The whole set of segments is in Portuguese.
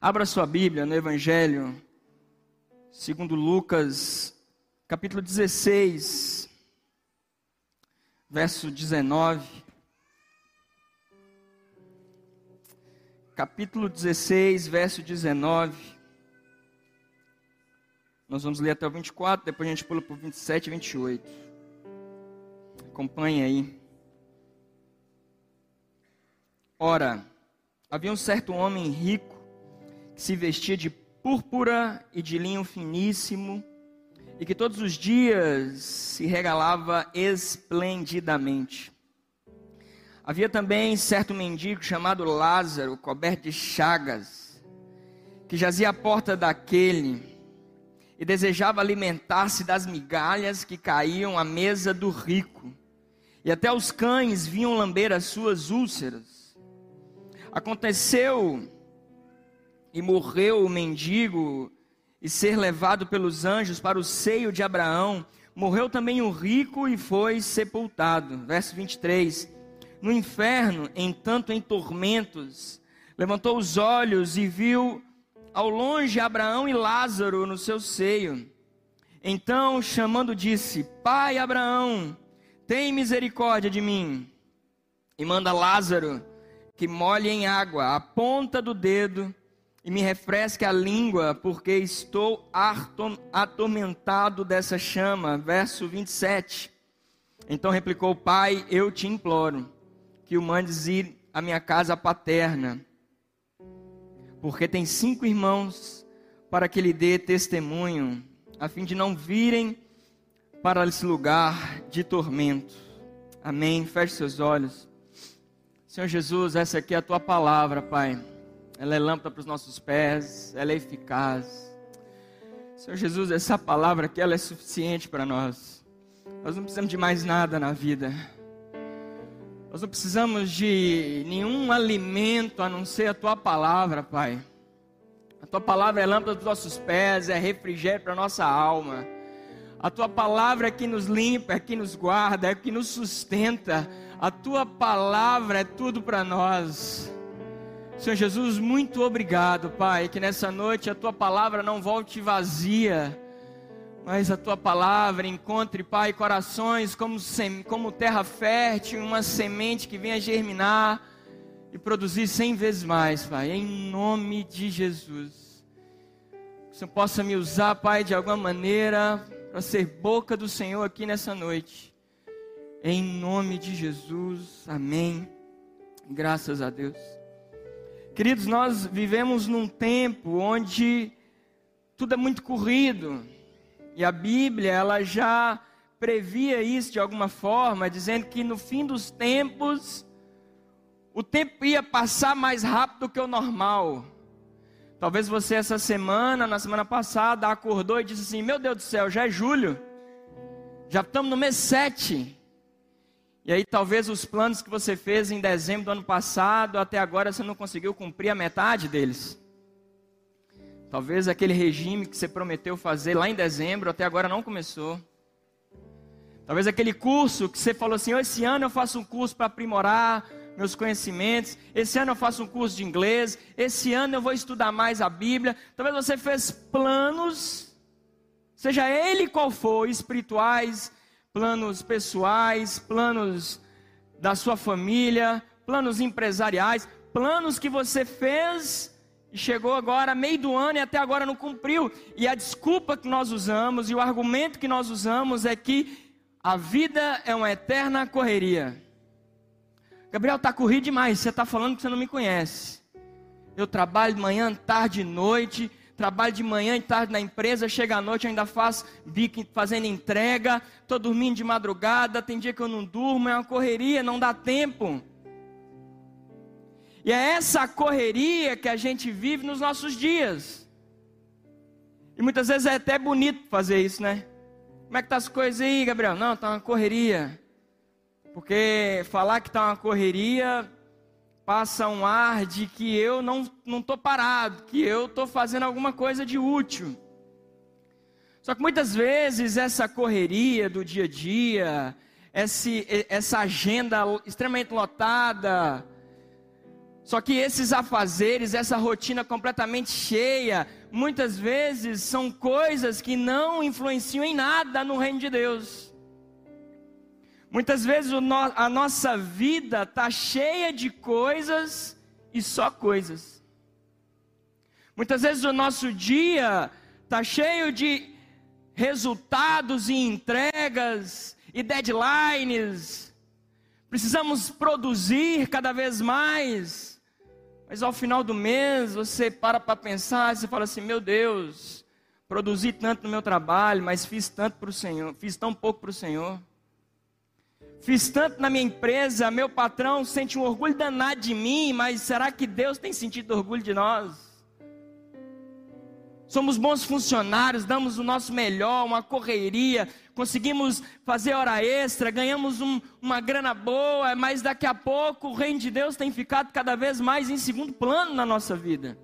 Abra sua Bíblia no Evangelho, segundo Lucas, capítulo 16, verso 19. Capítulo 16, verso 19. Nós vamos ler até o 24, depois a gente pula para o 27 e 28. Acompanhe aí. Ora, havia um certo homem rico se vestia de púrpura e de linho finíssimo, e que todos os dias se regalava esplendidamente. Havia também certo mendigo chamado Lázaro, coberto de chagas, que jazia à porta daquele e desejava alimentar-se das migalhas que caíam à mesa do rico, e até os cães vinham lamber as suas úlceras. Aconteceu e morreu o mendigo e ser levado pelos anjos para o seio de Abraão, morreu também o rico e foi sepultado. Verso 23. No inferno, entanto em tormentos, levantou os olhos e viu ao longe Abraão e Lázaro no seu seio. Então, chamando, disse: Pai Abraão, tem misericórdia de mim, e manda Lázaro que molhe em água a ponta do dedo e me refresque a língua, porque estou atormentado dessa chama. Verso 27. Então replicou o pai: Eu te imploro que o mandes ir à minha casa paterna, porque tem cinco irmãos, para que lhe dê testemunho, a fim de não virem para esse lugar de tormento. Amém. Feche seus olhos. Senhor Jesus, essa aqui é a tua palavra, Pai ela é lâmpada para os nossos pés, ela é eficaz. Senhor Jesus, essa palavra aqui, ela é suficiente para nós. Nós não precisamos de mais nada na vida. Nós não precisamos de nenhum alimento a não ser a tua palavra, Pai. A tua palavra é lâmpada para os nossos pés, é refrigério para nossa alma. A tua palavra é que nos limpa, é que nos guarda, é que nos sustenta. A tua palavra é tudo para nós. Senhor Jesus, muito obrigado, Pai, que nessa noite a tua palavra não volte vazia, mas a tua palavra encontre, Pai, corações como, como terra fértil, uma semente que venha germinar e produzir cem vezes mais, Pai, em nome de Jesus. Que o Senhor possa me usar, Pai, de alguma maneira, para ser boca do Senhor aqui nessa noite. Em nome de Jesus, amém. Graças a Deus. Queridos, nós vivemos num tempo onde tudo é muito corrido. E a Bíblia, ela já previa isso de alguma forma, dizendo que no fim dos tempos, o tempo ia passar mais rápido que o normal. Talvez você essa semana, na semana passada, acordou e disse assim: Meu Deus do céu, já é julho, já estamos no mês 7. E aí talvez os planos que você fez em dezembro do ano passado, até agora você não conseguiu cumprir a metade deles. Talvez aquele regime que você prometeu fazer lá em dezembro, até agora não começou. Talvez aquele curso que você falou assim: oh, esse ano eu faço um curso para aprimorar meus conhecimentos, esse ano eu faço um curso de inglês, esse ano eu vou estudar mais a Bíblia. Talvez você fez planos, seja ele qual for, espirituais, planos pessoais, planos da sua família, planos empresariais, planos que você fez e chegou agora meio do ano e até agora não cumpriu. E a desculpa que nós usamos e o argumento que nós usamos é que a vida é uma eterna correria. Gabriel está corrido demais, você está falando que você não me conhece. Eu trabalho manhã, tarde noite, trabalho de manhã e tarde na empresa, chega à noite, ainda faço bico fazendo entrega, estou dormindo de madrugada, tem dia que eu não durmo, é uma correria, não dá tempo. E é essa correria que a gente vive nos nossos dias. E muitas vezes é até bonito fazer isso, né? Como é que tá as coisas aí, Gabriel? Não, tá uma correria. Porque falar que tá uma correria passa um ar de que eu não estou parado, que eu estou fazendo alguma coisa de útil. Só que muitas vezes essa correria do dia a dia, esse, essa agenda extremamente lotada, Só que esses afazeres, essa rotina completamente cheia, muitas vezes são coisas que não influenciam em nada no reino de Deus. Muitas vezes a nossa vida está cheia de coisas e só coisas. Muitas vezes o nosso dia está cheio de resultados e entregas e deadlines. Precisamos produzir cada vez mais. Mas ao final do mês você para para pensar, você fala assim: meu Deus, produzi tanto no meu trabalho, mas fiz tanto para o Senhor, fiz tão pouco para o Senhor. Fiz tanto na minha empresa, meu patrão sente um orgulho danado de mim, mas será que Deus tem sentido orgulho de nós? Somos bons funcionários, damos o nosso melhor, uma correria, conseguimos fazer hora extra, ganhamos um, uma grana boa, mas daqui a pouco o reino de Deus tem ficado cada vez mais em segundo plano na nossa vida.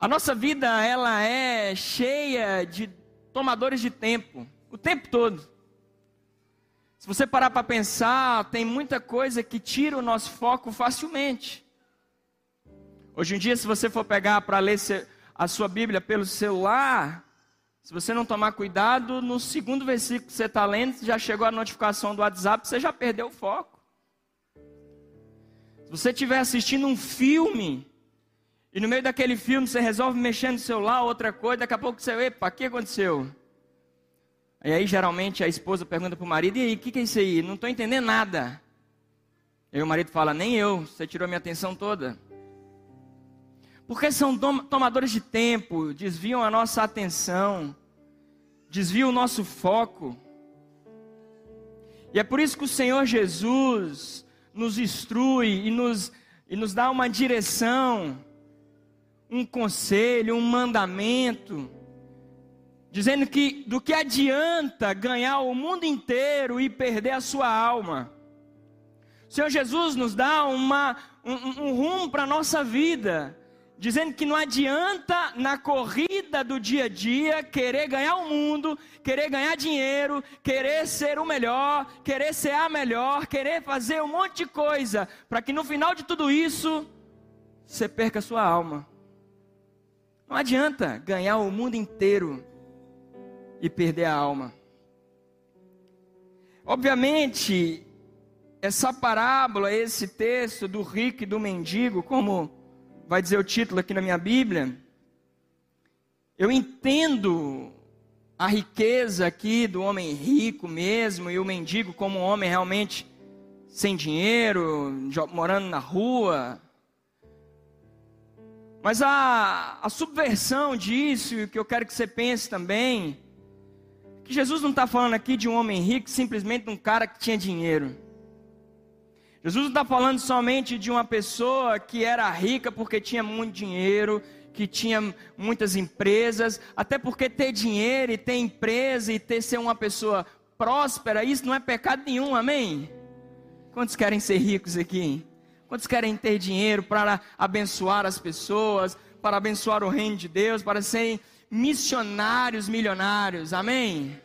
A nossa vida ela é cheia de tomadores de tempo, o tempo todo. Se você parar para pensar, tem muita coisa que tira o nosso foco facilmente. Hoje em dia, se você for pegar para ler a sua Bíblia pelo celular, se você não tomar cuidado, no segundo versículo que você está lendo, já chegou a notificação do WhatsApp, você já perdeu o foco. Se você estiver assistindo um filme, e no meio daquele filme você resolve mexer no celular, outra coisa, daqui a pouco você, epa, o que aconteceu? E aí geralmente a esposa pergunta para o marido, e aí, o que, que é isso aí? Não estou entendendo nada. E aí o marido fala, nem eu, você tirou minha atenção toda. Porque são tomadores de tempo, desviam a nossa atenção, desviam o nosso foco. E é por isso que o Senhor Jesus nos instrui e nos, e nos dá uma direção, um conselho, um mandamento dizendo que do que adianta ganhar o mundo inteiro e perder a sua alma. O Senhor Jesus nos dá uma, um, um rumo para a nossa vida, dizendo que não adianta na corrida do dia a dia querer ganhar o mundo, querer ganhar dinheiro, querer ser o melhor, querer ser a melhor, querer fazer um monte de coisa, para que no final de tudo isso você perca a sua alma. Não adianta ganhar o mundo inteiro e perder a alma. Obviamente, essa parábola, esse texto do rico e do mendigo, como vai dizer o título aqui na minha Bíblia, eu entendo a riqueza aqui do homem rico mesmo e o mendigo como um homem realmente sem dinheiro, morando na rua. Mas a, a subversão disso, que eu quero que você pense também, que Jesus não está falando aqui de um homem rico, simplesmente um cara que tinha dinheiro. Jesus não está falando somente de uma pessoa que era rica porque tinha muito dinheiro, que tinha muitas empresas, até porque ter dinheiro e ter empresa e ter ser uma pessoa próspera, isso não é pecado nenhum, amém? Quantos querem ser ricos aqui? Quantos querem ter dinheiro para abençoar as pessoas, para abençoar o reino de Deus, para serem missionários milionários, amém?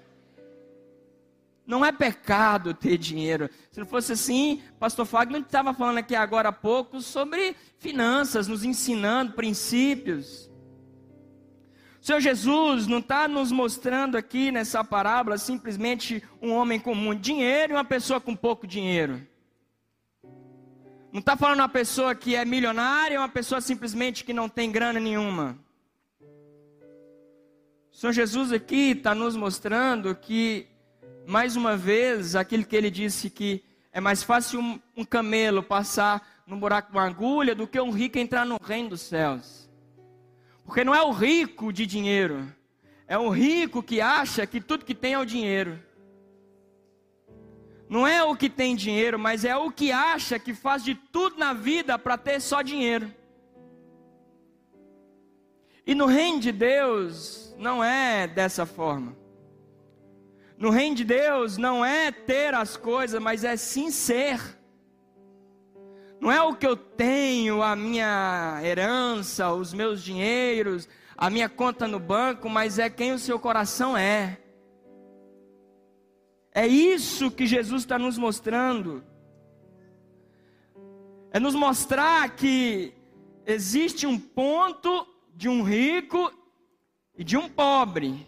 Não é pecado ter dinheiro. Se não fosse assim, pastor Fagner estava falando aqui agora há pouco sobre finanças, nos ensinando princípios. O Senhor Jesus não está nos mostrando aqui nessa parábola simplesmente um homem com muito dinheiro e uma pessoa com pouco dinheiro. Não está falando uma pessoa que é milionária uma pessoa simplesmente que não tem grana nenhuma. O Senhor Jesus aqui está nos mostrando que mais uma vez, aquilo que ele disse que é mais fácil um, um camelo passar no buraco de uma agulha do que um rico entrar no reino dos céus. Porque não é o rico de dinheiro, é o rico que acha que tudo que tem é o dinheiro. Não é o que tem dinheiro, mas é o que acha que faz de tudo na vida para ter só dinheiro. E no reino de Deus não é dessa forma. No reino de Deus não é ter as coisas, mas é sim ser. Não é o que eu tenho, a minha herança, os meus dinheiros, a minha conta no banco, mas é quem o seu coração é. É isso que Jesus está nos mostrando. é nos mostrar que existe um ponto de um rico e de um pobre.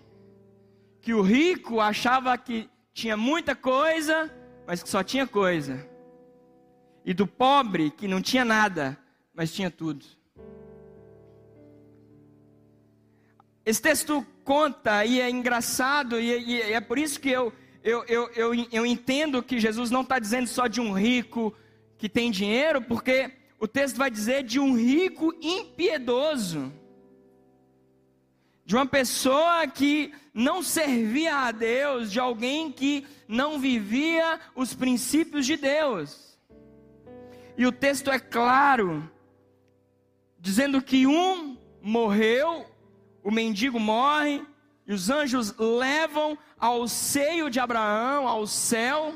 Que o rico achava que tinha muita coisa, mas que só tinha coisa. E do pobre que não tinha nada, mas tinha tudo. Esse texto conta e é engraçado, e, é por isso que eu, eu, eu, eu, eu entendo que Jesus não está dizendo só de um rico que tem dinheiro, porque o texto vai dizer de um rico impiedoso, de uma pessoa que não servia a Deus, de alguém que não vivia os princípios de Deus. E o texto é claro, dizendo que um morreu, o mendigo morre, e os anjos levam ao seio de Abraão, ao céu,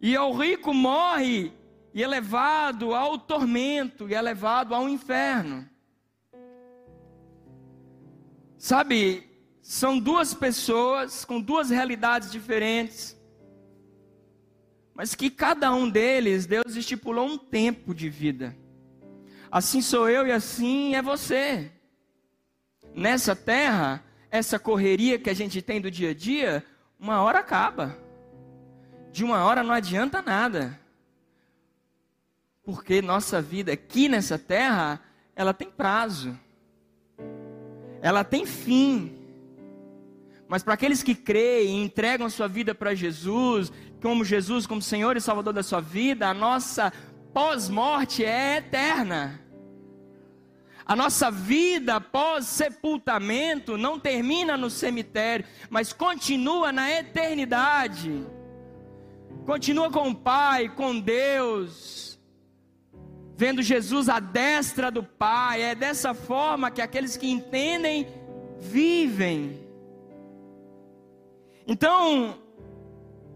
e o rico morre e é levado ao tormento, e é levado ao inferno. Sabe, são duas pessoas com duas realidades diferentes, mas que cada um deles, Deus estipulou um tempo de vida. Assim sou eu e assim é você. Nessa terra, essa correria que a gente tem do dia a dia, uma hora acaba. De uma hora não adianta nada. Porque nossa vida aqui nessa terra, ela tem prazo. Ela tem fim. Mas para aqueles que creem e entregam a sua vida para Jesus, como Jesus, como Senhor e Salvador da sua vida, a nossa pós-morte é eterna. A nossa vida pós-sepultamento não termina no cemitério, mas continua na eternidade. Continua com o Pai, com Deus, vendo Jesus à destra do Pai. É dessa forma que aqueles que entendem vivem. Então,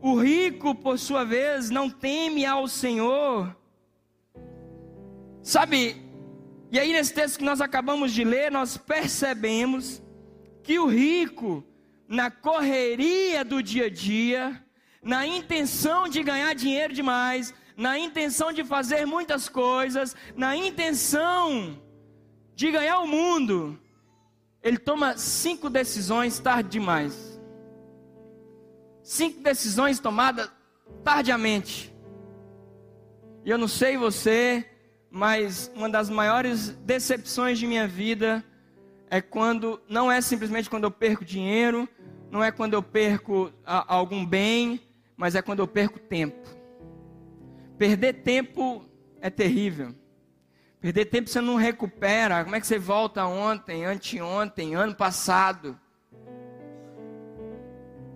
o rico, por sua vez, não teme ao Senhor. Sabe, e aí, nesse texto que nós acabamos de ler, nós percebemos que o rico, na correria do dia a dia, na intenção de ganhar dinheiro demais, na intenção de fazer muitas coisas, na intenção de ganhar o mundo, ele toma cinco decisões tarde demais. Cinco decisões tomadas tardiamente. E eu não sei você, mas uma das maiores decepções de minha vida é quando, não é simplesmente quando eu perco dinheiro, não é quando eu perco a, algum bem, mas é quando eu perco tempo. Perder tempo é terrível. Perder tempo você não recupera. Como é que você volta ontem, anteontem, ano passado?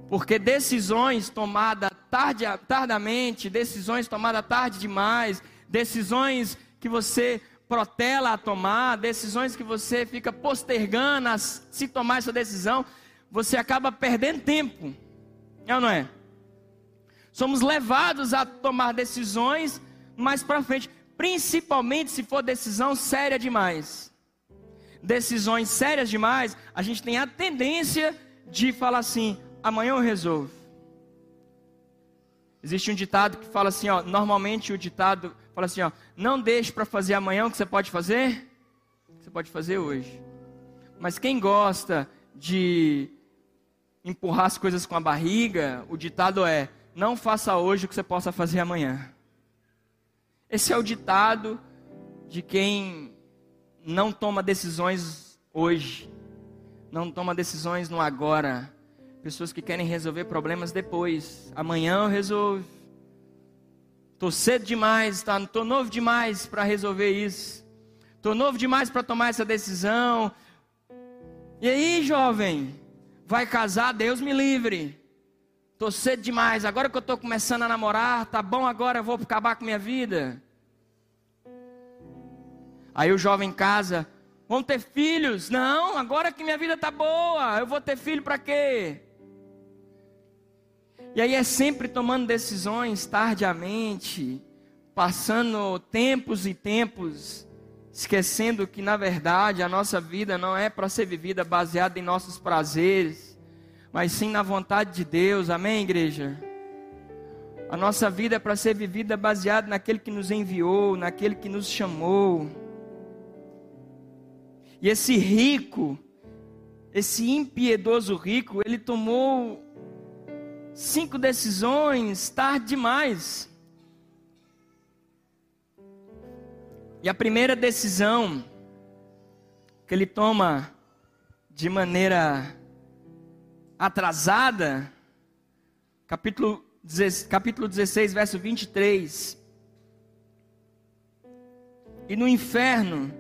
Porque decisões tomadas tarde, tardamente, decisões tomadas tarde demais, decisões que você protela a tomar, decisões que você fica postergando a se tomar essa decisão, você acaba perdendo tempo. É ou não é? Somos levados a tomar decisões mais para frente, principalmente se for decisão séria demais. Decisões sérias demais, a gente tem a tendência de falar assim: amanhã eu resolvo. Existe um ditado que fala assim, ó, normalmente o ditado Fala assim, ó, não deixe para fazer amanhã o que você pode fazer, você pode fazer hoje. Mas quem gosta de empurrar as coisas com a barriga, o ditado é: não faça hoje o que você possa fazer amanhã. Esse é o ditado de quem não toma decisões hoje, não toma decisões no agora. Pessoas que querem resolver problemas depois. Amanhã eu resolvo. Estou cedo demais, tá? Novo demais para resolver isso. Estou novo demais para tomar essa decisão. E aí, jovem? Vai casar? Deus me livre. Estou cedo demais. Agora que eu estou começando a namorar, tá bom agora, eu vou acabar com minha vida. Aí o jovem casa, vão ter filhos? Não, agora que minha vida está boa, eu vou ter filho para quê? E aí é sempre tomando decisões tardiamente, passando tempos e tempos, esquecendo que na verdade a nossa vida não é para ser vivida baseada em nossos prazeres, mas sim na vontade de Deus. Amém, igreja? A nossa vida é para ser vivida baseada naquele que nos enviou, naquele que nos chamou. E esse rico, esse impiedoso rico, ele tomou cinco decisões tarde demais. E a primeira decisão que ele toma de maneira atrasada, capítulo, capítulo 16, verso 23. E no inferno,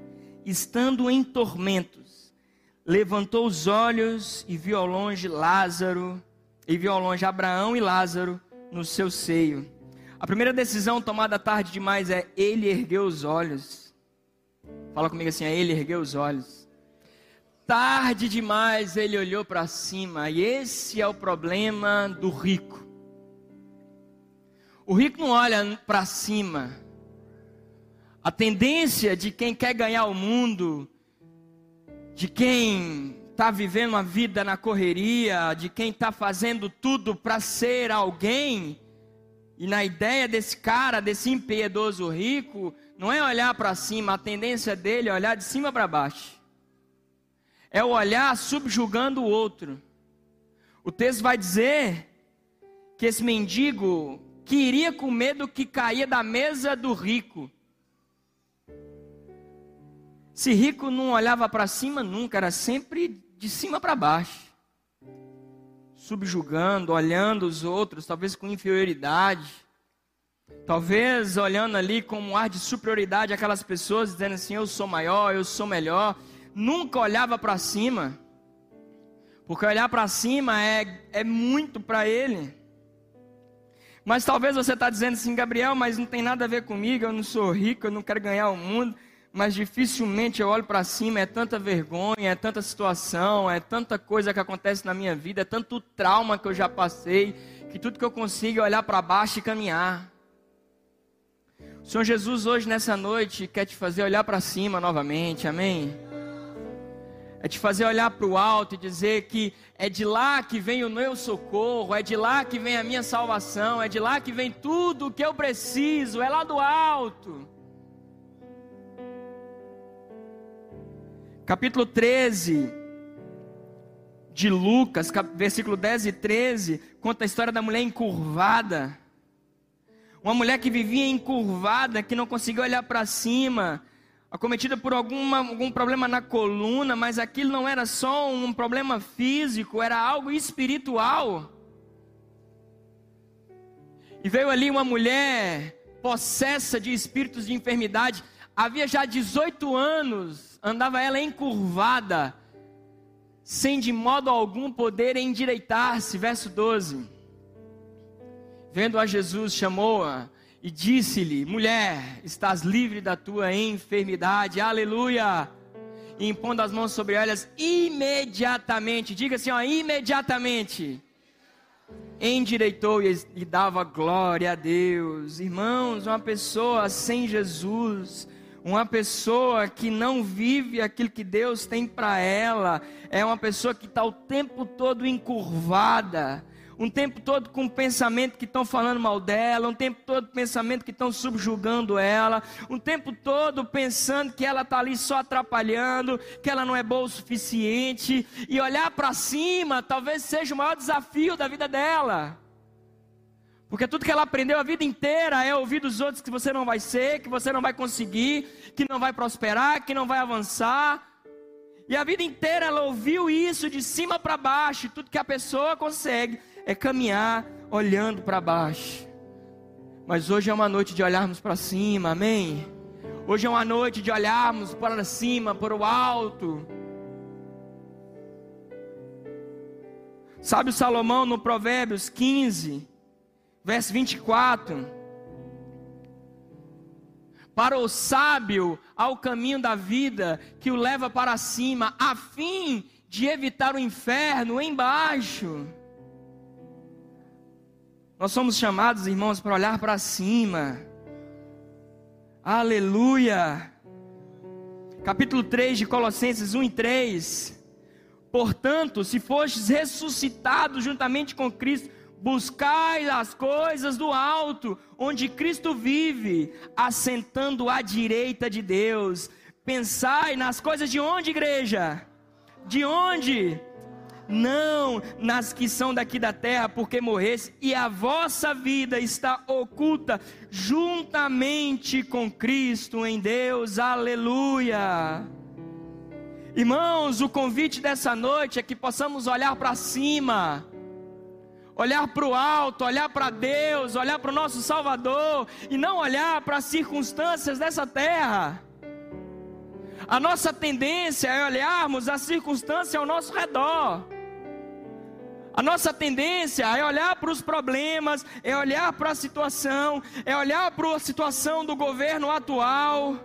estando em tormentos, levantou os olhos e viu ao longe Lázaro, e viu ao longe Abraão e Lázaro no seu seio. A primeira decisão tomada tarde demais é ele ergueu os olhos. Fala comigo assim, é ele ergueu os olhos. Tarde demais ele olhou para cima, e esse é o problema do rico. O rico não olha para cima. A tendência de quem quer ganhar o mundo, de quem está vivendo uma vida na correria, de quem está fazendo tudo para ser alguém, e na ideia desse cara, desse impiedoso rico, não é olhar para cima, a tendência dele é olhar de cima para baixo. É o olhar subjugando o outro. O texto vai dizer que esse mendigo que iria com medo que caía da mesa do rico. Se rico não olhava para cima nunca, era sempre de cima para baixo, subjugando, olhando os outros, talvez com inferioridade, talvez olhando ali com um ar de superioridade aquelas pessoas, dizendo assim: eu sou maior, eu sou melhor. Nunca olhava para cima, porque olhar para cima é, é muito para ele. Mas talvez você está dizendo assim, Gabriel, mas não tem nada a ver comigo, eu não sou rico, eu não quero ganhar o mundo mas dificilmente eu olho para cima, é tanta vergonha, é tanta situação, é tanta coisa que acontece na minha vida, é tanto trauma que eu já passei, que tudo que eu consigo é olhar para baixo e caminhar. O Senhor Jesus hoje nessa noite quer te fazer olhar para cima novamente, amém? É te fazer olhar para o alto e dizer que é de lá que vem o meu socorro, é de lá que vem a minha salvação, é de lá que vem tudo o que eu preciso, é lá do alto. Capítulo 13 de Lucas, versículo 10 e 13, conta a história da mulher encurvada. Uma mulher que vivia encurvada, que não conseguia olhar para cima, acometida por alguma, algum problema na coluna, mas aquilo não era só um problema físico, era algo espiritual. E veio ali uma mulher possessa de espíritos de enfermidade, havia já 18 anos, andava ela encurvada, sem de modo algum poder endireitar-se. Verso 12. Vendo a Jesus, chamou-a e disse-lhe: Mulher, estás livre da tua enfermidade. Aleluia. E impondo as mãos sobre elas, imediatamente, diga assim, ó, imediatamente, endireitou e, e dava glória a Deus. Irmãos, uma pessoa sem Jesus, uma pessoa que não vive aquilo que Deus tem para ela, é uma pessoa que está o tempo todo encurvada, um tempo todo com pensamento que estão falando mal dela, um tempo todo pensamento que estão subjugando ela, um tempo todo pensando que ela está ali só atrapalhando, que ela não é boa o suficiente, e olhar para cima talvez seja o maior desafio da vida dela. Porque tudo que ela aprendeu a vida inteira é ouvir dos outros que você não vai ser, que você não vai conseguir, que não vai prosperar, que não vai avançar. E a vida inteira ela ouviu isso de cima para baixo. Tudo que a pessoa consegue é caminhar olhando para baixo. Mas hoje é uma noite de olharmos para cima, amém? Hoje é uma noite de olharmos para cima, para o alto. Sabe o Salomão no Provérbios 15? Verso 24. Para o sábio, ao caminho da vida que o leva para cima, a fim de evitar o inferno embaixo. Nós somos chamados, irmãos, para olhar para cima. Aleluia. Capítulo 3 de Colossenses 1 e 3. Portanto, se fostes ressuscitados juntamente com Cristo, Buscai as coisas do alto, onde Cristo vive, assentando à direita de Deus. Pensai nas coisas de onde, igreja? De onde? Não nas que são daqui da terra, porque morresse, e a vossa vida está oculta juntamente com Cristo em Deus. Aleluia. Irmãos, o convite dessa noite é que possamos olhar para cima olhar para o alto, olhar para Deus, olhar para o nosso Salvador e não olhar para as circunstâncias dessa terra. A nossa tendência é olharmos a circunstância ao nosso redor. A nossa tendência é olhar para os problemas, é olhar para a situação, é olhar para a situação do governo atual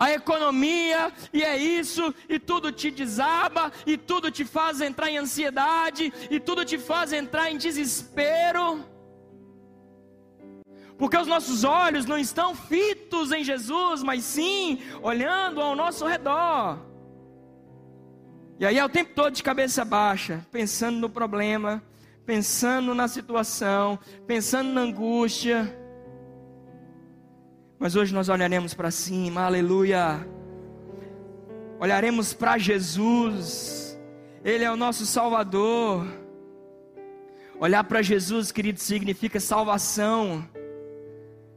a economia, e é isso, e tudo te desaba, e tudo te faz entrar em ansiedade, e tudo te faz entrar em desespero. Porque os nossos olhos não estão fitos em Jesus, mas sim olhando ao nosso redor. E aí é o tempo todo de cabeça baixa, pensando no problema, pensando na situação, pensando na angústia. Mas hoje nós olharemos para cima, aleluia. Olharemos para Jesus, Ele é o nosso Salvador. Olhar para Jesus, querido, significa salvação.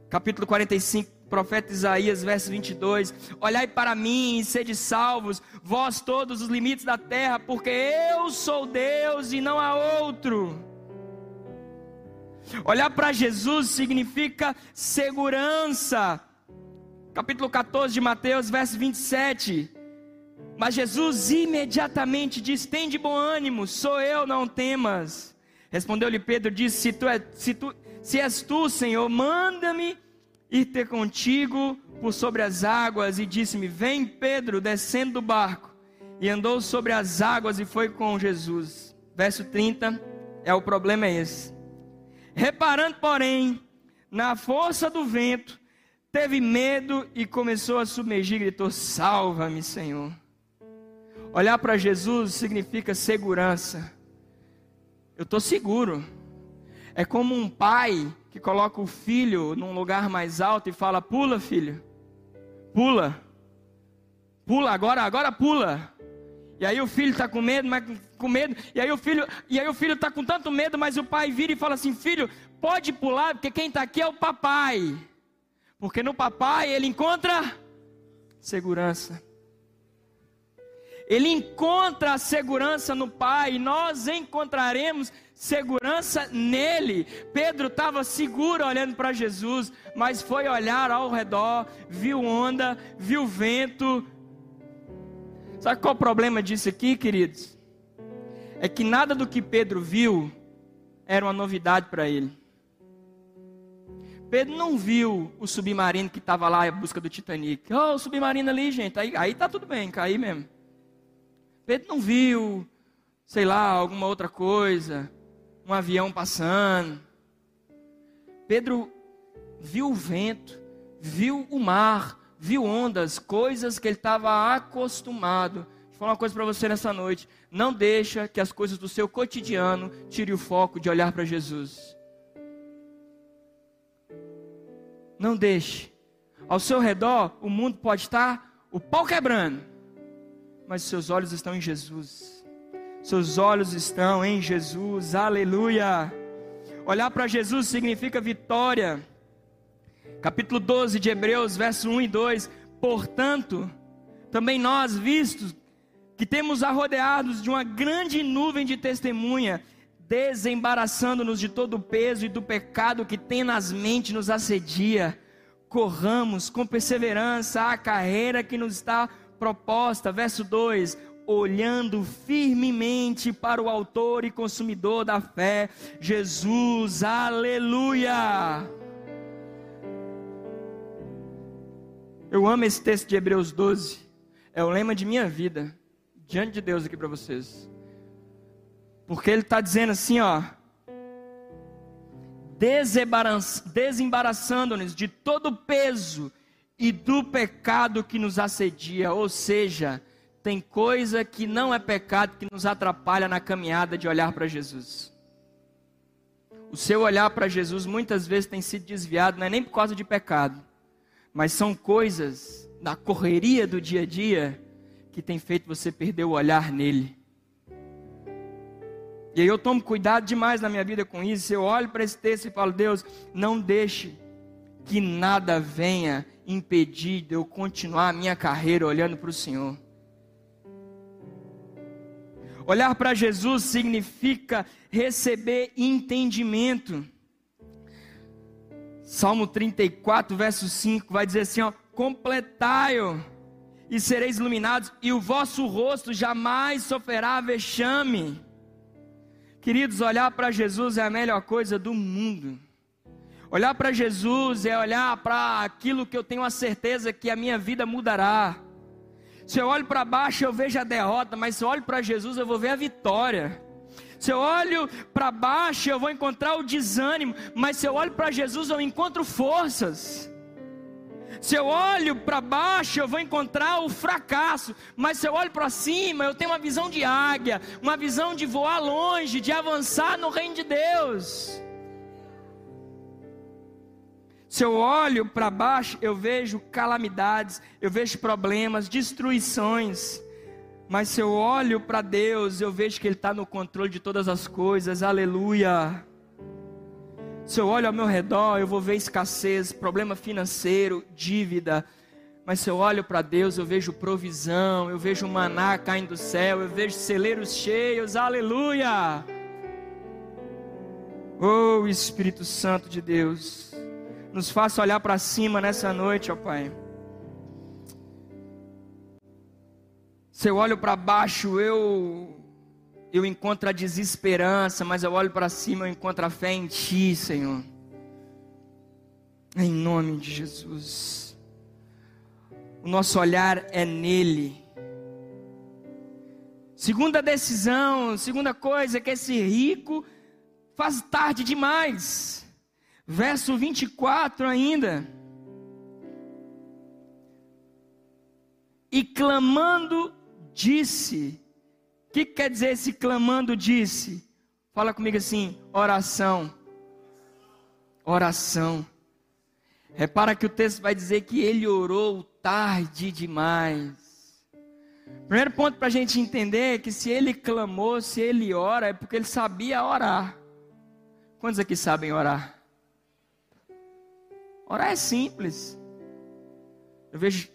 Capítulo 45, profeta Isaías, verso 22. Olhai para mim e sede salvos, vós todos os limites da terra, porque eu sou Deus e não há outro. Olhar para Jesus significa segurança. Capítulo 14 de Mateus, verso 27. Mas Jesus imediatamente diz: Tem de bom ânimo, sou eu, não temas. Respondeu-lhe Pedro: Disse: se, tu é, se, tu, se és tu, Senhor, manda-me ir ter contigo por sobre as águas. E disse-me: Vem, Pedro, descendo do barco. E andou sobre as águas e foi com Jesus. Verso 30 é o problema é esse. Reparando, porém, na força do vento, teve medo e começou a submergir, gritou: Salva-me, Senhor. Olhar para Jesus significa segurança. Eu estou seguro. É como um pai que coloca o filho num lugar mais alto e fala: Pula, filho, pula, pula agora, agora pula. E aí o filho está com medo, mas com medo. E aí o filho, e aí o filho está com tanto medo, mas o pai vira e fala assim: filho, pode pular, porque quem está aqui é o papai. Porque no papai ele encontra segurança. Ele encontra a segurança no Pai, nós encontraremos segurança nele. Pedro estava seguro olhando para Jesus, mas foi olhar ao redor, viu onda, viu vento, Sabe qual o problema disso aqui, queridos? É que nada do que Pedro viu era uma novidade para ele. Pedro não viu o submarino que estava lá em busca do Titanic. Oh, o submarino ali, gente. Aí, aí tá tudo bem, cair mesmo. Pedro não viu, sei lá, alguma outra coisa. Um avião passando. Pedro viu o vento, viu o mar, viu ondas, coisas que ele estava acostumado. Vou falar uma coisa para você nessa noite. Não deixa que as coisas do seu cotidiano tire o foco de olhar para Jesus. Não deixe. Ao seu redor, o mundo pode estar o pau quebrando, mas seus olhos estão em Jesus. Seus olhos estão em Jesus. Aleluia. Olhar para Jesus significa vitória capítulo 12 de Hebreus, verso 1 e 2. Portanto, também nós, vistos que temos arrodeados de uma grande nuvem de testemunha, desembaraçando-nos de todo o peso e do pecado que mentes nos assedia, corramos com perseverança a carreira que nos está proposta. Verso 2: olhando firmemente para o Autor e Consumidor da fé, Jesus, aleluia. Eu amo esse texto de Hebreus 12. É o lema de minha vida. Diante de Deus aqui para vocês. Porque ele está dizendo assim, ó. Desembaraçando-nos de todo o peso e do pecado que nos assedia. Ou seja, tem coisa que não é pecado que nos atrapalha na caminhada de olhar para Jesus. O seu olhar para Jesus muitas vezes tem sido desviado, não é nem por causa de pecado, mas são coisas da correria do dia a dia que tem feito você perder o olhar nele. E aí eu tomo cuidado demais na minha vida com isso. Eu olho para esse texto e falo: Deus, não deixe que nada venha impedir de eu continuar a minha carreira olhando para o Senhor. Olhar para Jesus significa receber entendimento. Salmo 34, verso 5 vai dizer assim: ó, completai-o e sereis iluminados, e o vosso rosto jamais sofrerá vexame. Queridos, olhar para Jesus é a melhor coisa do mundo. Olhar para Jesus é olhar para aquilo que eu tenho a certeza que a minha vida mudará. Se eu olho para baixo, eu vejo a derrota, mas se eu olho para Jesus, eu vou ver a vitória. Se eu olho para baixo, eu vou encontrar o desânimo, mas se eu olho para Jesus, eu encontro forças. Se eu olho para baixo, eu vou encontrar o fracasso, mas se eu olho para cima, eu tenho uma visão de águia, uma visão de voar longe, de avançar no reino de Deus. Se eu olho para baixo, eu vejo calamidades, eu vejo problemas, destruições. Mas se eu olho para Deus, eu vejo que Ele está no controle de todas as coisas, aleluia. Se eu olho ao meu redor, eu vou ver escassez, problema financeiro, dívida. Mas se eu olho para Deus, eu vejo provisão, eu vejo maná caindo do céu, eu vejo celeiros cheios, aleluia. Oh Espírito Santo de Deus nos faça olhar para cima nessa noite, ó Pai. Se eu olho para baixo, eu eu encontro a desesperança, mas eu olho para cima, eu encontro a fé em Ti, Senhor. Em nome de Jesus. O nosso olhar é nele. Segunda decisão, segunda coisa, é que esse rico faz tarde demais. Verso 24 ainda. E clamando disse. O que quer dizer esse clamando disse? Fala comigo assim: oração. Oração. Repara que o texto vai dizer que ele orou tarde demais. Primeiro ponto para a gente entender é que se ele clamou, se ele ora, é porque ele sabia orar. Quantos aqui sabem orar? Orar é simples. Eu vejo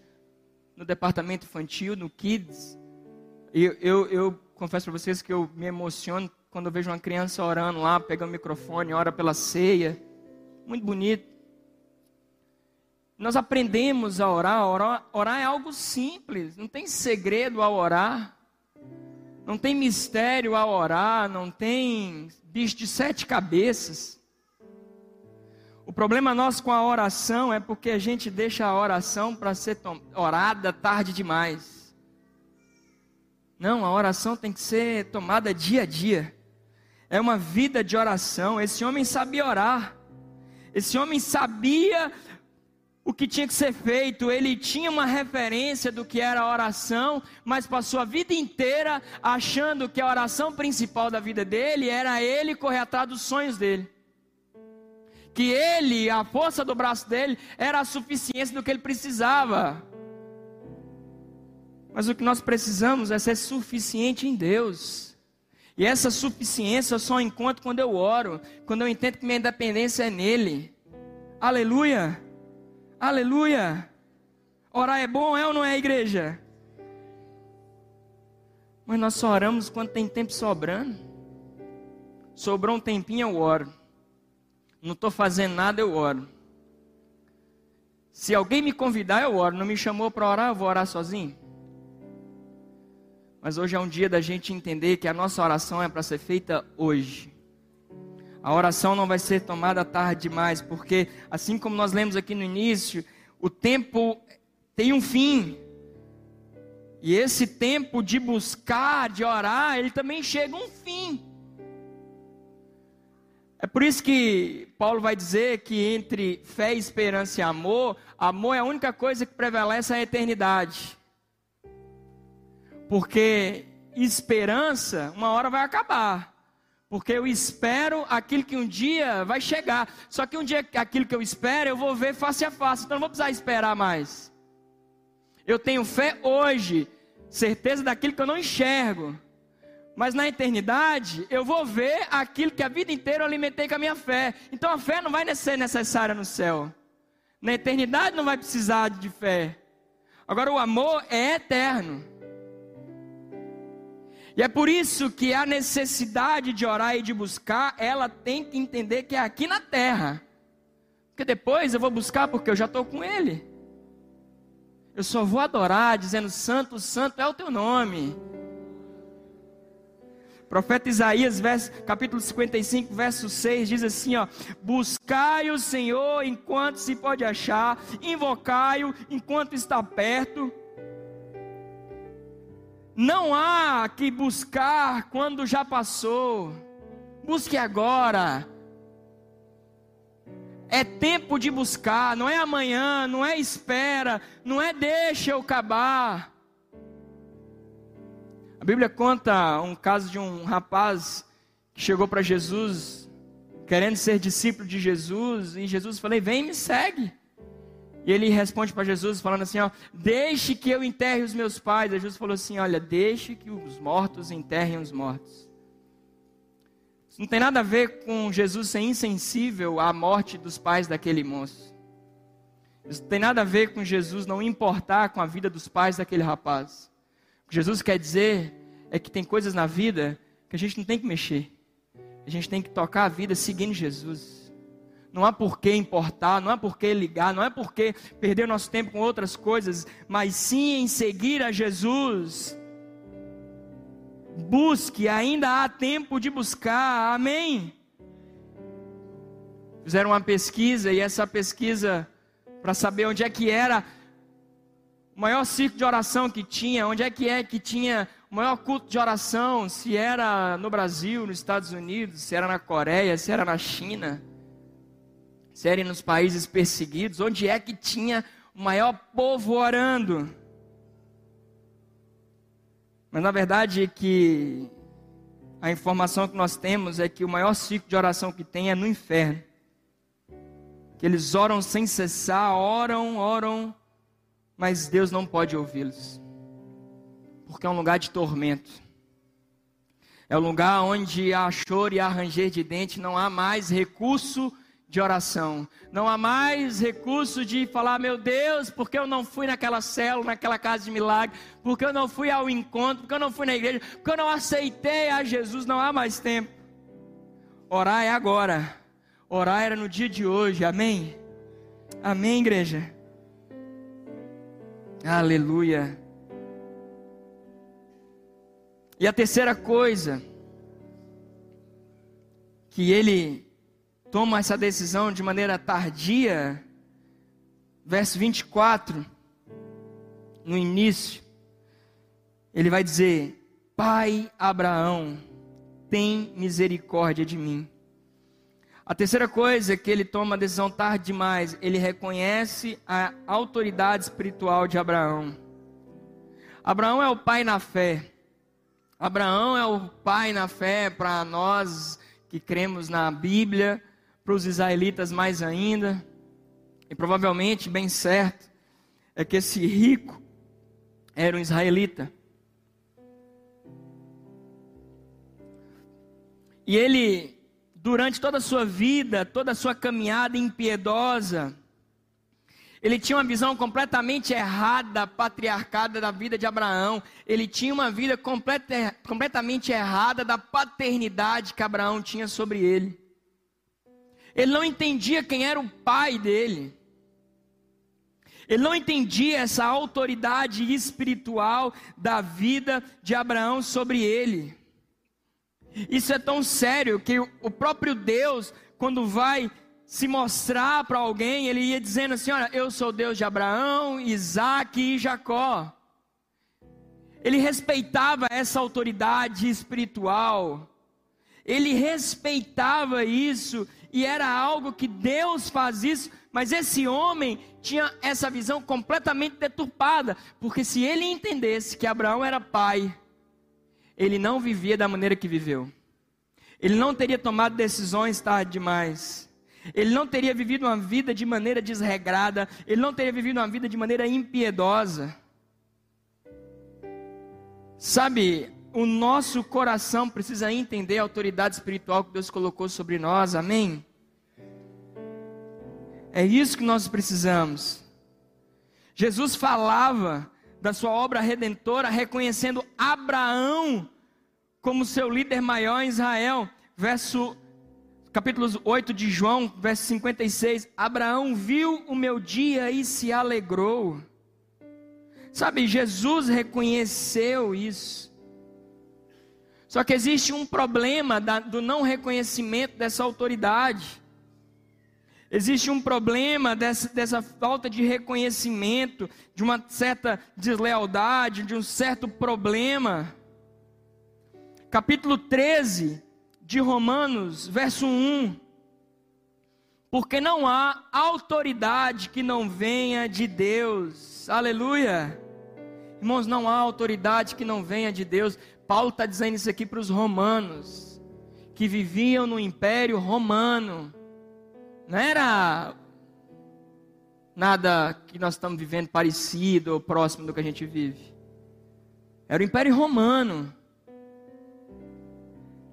no departamento infantil, no Kids, eu, eu, eu confesso para vocês que eu me emociono quando eu vejo uma criança orando lá, pegando o microfone, ora pela ceia. Muito bonito. Nós aprendemos a orar, orar, orar é algo simples, não tem segredo ao orar, não tem mistério ao orar, não tem bicho de sete cabeças. O problema nosso com a oração é porque a gente deixa a oração para ser orada tarde demais. Não, a oração tem que ser tomada dia a dia. É uma vida de oração. Esse homem sabia orar. Esse homem sabia o que tinha que ser feito, ele tinha uma referência do que era a oração, mas passou a vida inteira achando que a oração principal da vida dele era ele correr atrás dos sonhos dele que ele, a força do braço dele, era a suficiência do que ele precisava. Mas o que nós precisamos é ser suficiente em Deus. E essa suficiência eu só encontro quando eu oro, quando eu entendo que minha independência é nele. Aleluia! Aleluia! Orar é bom, é ou não é, igreja? Mas nós só oramos quando tem tempo sobrando. Sobrou um tempinho, eu oro não estou fazendo nada, eu oro. Se alguém me convidar, eu oro. Não me chamou para orar, eu vou orar sozinho. Mas hoje é um dia da gente entender que a nossa oração é para ser feita hoje. A oração não vai ser tomada tarde demais, porque assim como nós lemos aqui no início, o tempo tem um fim. E esse tempo de buscar, de orar, ele também chega a um fim. É por isso que Paulo vai dizer que entre fé, esperança e amor, amor é a única coisa que prevalece a eternidade. Porque esperança, uma hora vai acabar. Porque eu espero aquilo que um dia vai chegar. Só que um dia aquilo que eu espero, eu vou ver face a face. Então não vou precisar esperar mais. Eu tenho fé hoje, certeza daquilo que eu não enxergo. Mas na eternidade, eu vou ver aquilo que a vida inteira eu alimentei com a minha fé. Então a fé não vai ser necessária no céu. Na eternidade não vai precisar de fé. Agora o amor é eterno. E é por isso que a necessidade de orar e de buscar, ela tem que entender que é aqui na terra. Porque depois eu vou buscar porque eu já estou com Ele. Eu só vou adorar dizendo: Santo, Santo é o teu nome. Profeta Isaías, verso, capítulo 55, verso 6, diz assim: ó, Buscai o Senhor enquanto se pode achar, invocai-o enquanto está perto. Não há que buscar quando já passou. Busque agora. É tempo de buscar, não é amanhã, não é espera, não é deixa eu acabar. A Bíblia conta um caso de um rapaz que chegou para Jesus, querendo ser discípulo de Jesus, e Jesus falou: Vem, me segue. E ele responde para Jesus falando assim, ó, deixe que eu enterre os meus pais. E Jesus falou assim, olha, deixe que os mortos enterrem os mortos. Isso não tem nada a ver com Jesus ser insensível à morte dos pais daquele moço. Isso não tem nada a ver com Jesus não importar com a vida dos pais daquele rapaz. O que Jesus quer dizer é que tem coisas na vida que a gente não tem que mexer. A gente tem que tocar a vida seguindo Jesus não há por que importar, não há por que ligar, não é por que perder nosso tempo com outras coisas, mas sim em seguir a Jesus. Busque, ainda há tempo de buscar, amém? Fizeram uma pesquisa e essa pesquisa, para saber onde é que era o maior ciclo de oração que tinha, onde é que é que tinha o maior culto de oração, se era no Brasil, nos Estados Unidos, se era na Coreia, se era na China serem nos países perseguidos, onde é que tinha o maior povo orando. Mas na verdade é que a informação que nós temos é que o maior ciclo de oração que tem é no inferno. Que eles oram sem cessar, oram, oram, mas Deus não pode ouvi-los. Porque é um lugar de tormento. É um lugar onde há choro e há ranger de dente, não há mais recurso de oração. Não há mais recurso de falar, meu Deus, porque eu não fui naquela célula, naquela casa de milagre, porque eu não fui ao encontro, porque eu não fui na igreja, porque eu não aceitei a Jesus, não há mais tempo. Orar é agora. Orar era no dia de hoje. Amém. Amém, igreja. Aleluia. E a terceira coisa que ele toma essa decisão de maneira tardia, verso 24, no início, ele vai dizer: Pai Abraão, tem misericórdia de mim. A terceira coisa é que ele toma a decisão tarde demais, ele reconhece a autoridade espiritual de Abraão. Abraão é o pai na fé. Abraão é o pai na fé para nós que cremos na Bíblia para os israelitas mais ainda, e provavelmente bem certo, é que esse rico era um israelita. E ele, durante toda a sua vida, toda a sua caminhada impiedosa, ele tinha uma visão completamente errada, patriarcada da vida de Abraão. Ele tinha uma vida completa, completamente errada da paternidade que Abraão tinha sobre ele. Ele não entendia quem era o pai dele. Ele não entendia essa autoridade espiritual da vida de Abraão sobre ele. Isso é tão sério que o próprio Deus, quando vai se mostrar para alguém, ele ia dizendo assim: Olha, eu sou Deus de Abraão, Isaac e Jacó. Ele respeitava essa autoridade espiritual, ele respeitava isso e era algo que Deus faz isso, mas esse homem tinha essa visão completamente deturpada, porque se ele entendesse que Abraão era pai, ele não vivia da maneira que viveu. Ele não teria tomado decisões tarde demais. Ele não teria vivido uma vida de maneira desregrada. Ele não teria vivido uma vida de maneira impiedosa. Sabe, o nosso coração precisa entender a autoridade espiritual que Deus colocou sobre nós, amém? É isso que nós precisamos. Jesus falava da sua obra redentora, reconhecendo Abraão como seu líder maior em Israel. Verso capítulo 8 de João, verso 56. Abraão viu o meu dia e se alegrou. Sabe, Jesus reconheceu isso. Só que existe um problema da, do não reconhecimento dessa autoridade. Existe um problema dessa, dessa falta de reconhecimento, de uma certa deslealdade, de um certo problema. Capítulo 13 de Romanos, verso 1. Porque não há autoridade que não venha de Deus. Aleluia. Irmãos, não há autoridade que não venha de Deus. Paulo está dizendo isso aqui para os romanos, que viviam no Império Romano. Não era nada que nós estamos vivendo parecido ou próximo do que a gente vive. Era o Império Romano.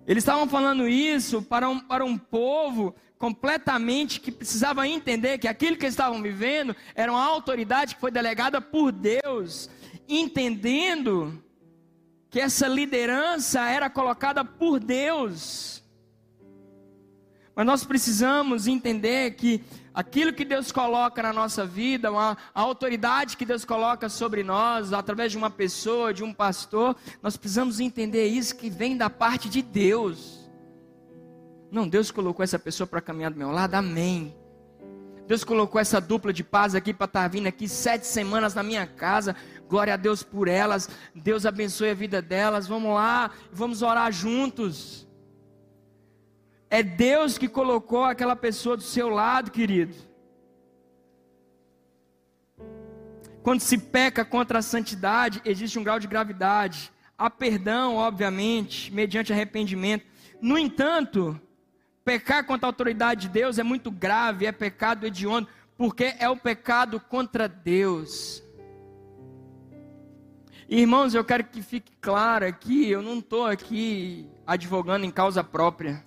Eles estavam falando isso para um, para um povo completamente que precisava entender que aquilo que eles estavam vivendo era uma autoridade que foi delegada por Deus, entendendo que essa liderança era colocada por Deus. Mas nós precisamos entender que aquilo que Deus coloca na nossa vida, a autoridade que Deus coloca sobre nós, através de uma pessoa, de um pastor, nós precisamos entender isso que vem da parte de Deus. Não, Deus colocou essa pessoa para caminhar do meu lado, amém. Deus colocou essa dupla de paz aqui para estar tá vindo aqui sete semanas na minha casa. Glória a Deus por elas. Deus abençoe a vida delas. Vamos lá, vamos orar juntos. É Deus que colocou aquela pessoa do seu lado, querido. Quando se peca contra a santidade, existe um grau de gravidade. Há perdão, obviamente, mediante arrependimento. No entanto, pecar contra a autoridade de Deus é muito grave, é pecado hediondo, porque é o pecado contra Deus. Irmãos, eu quero que fique claro aqui, eu não estou aqui advogando em causa própria.